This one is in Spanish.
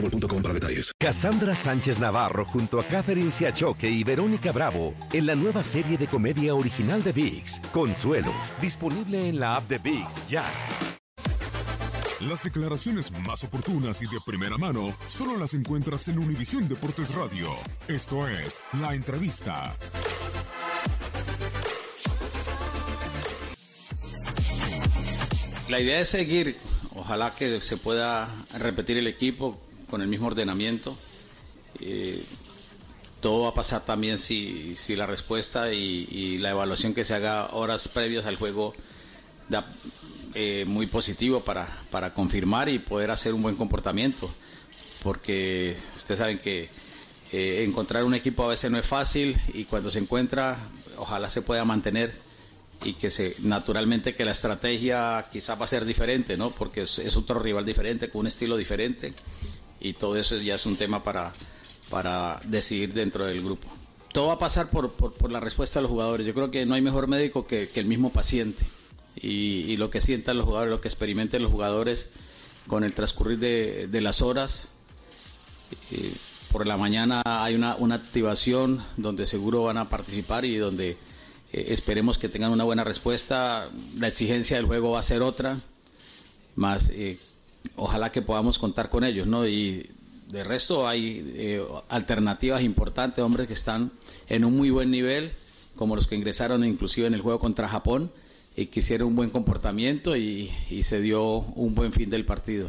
boostmobile.com para detalles. Cassandra Sánchez Navarro junto a Catherine Siachoque y Verónica Bravo en la nueva serie de comedia original de VIX, Consuelo, disponible en la app de VIX ya. Las declaraciones más oportunas y de primera mano solo las encuentras en Univisión Deportes Radio. Esto es La Entrevista. La idea es seguir, ojalá que se pueda repetir el equipo con el mismo ordenamiento. Eh, todo va a pasar también si, si la respuesta y, la evaluación que se haga horas previas al juego da eh, muy positivo para, para confirmar y poder hacer un buen comportamiento. Porque ustedes saben que eh, encontrar un equipo a veces no es fácil y cuando se encuentra, ojalá se pueda mantener y que se naturalmente que la estrategia quizás va a ser diferente, ¿no? Porque es, es otro rival diferente, con un estilo diferente y todo eso ya es un tema para, para decidir dentro del grupo. Todo va a pasar por, por, por, la respuesta de los jugadores. Yo creo que no hay mejor médico que, el mismo paciente. Y, lo que sientan los jugadores, lo que experimenten los jugadores con el transcurrir de, de las horas. Por la mañana hay una, una, activación donde seguro van a participar y donde eh, esperemos que tengan una buena respuesta. La exigencia del juego va a ser otra. Más eh, ojalá que podamos contar con ellos, ¿no? Y de resto hay eh, alternativas importantes, hombres que están en un muy buen nivel, como los que ingresaron inclusive en el juego contra Japón y que hicieron un buen comportamiento y, y se dio un buen fin del partido.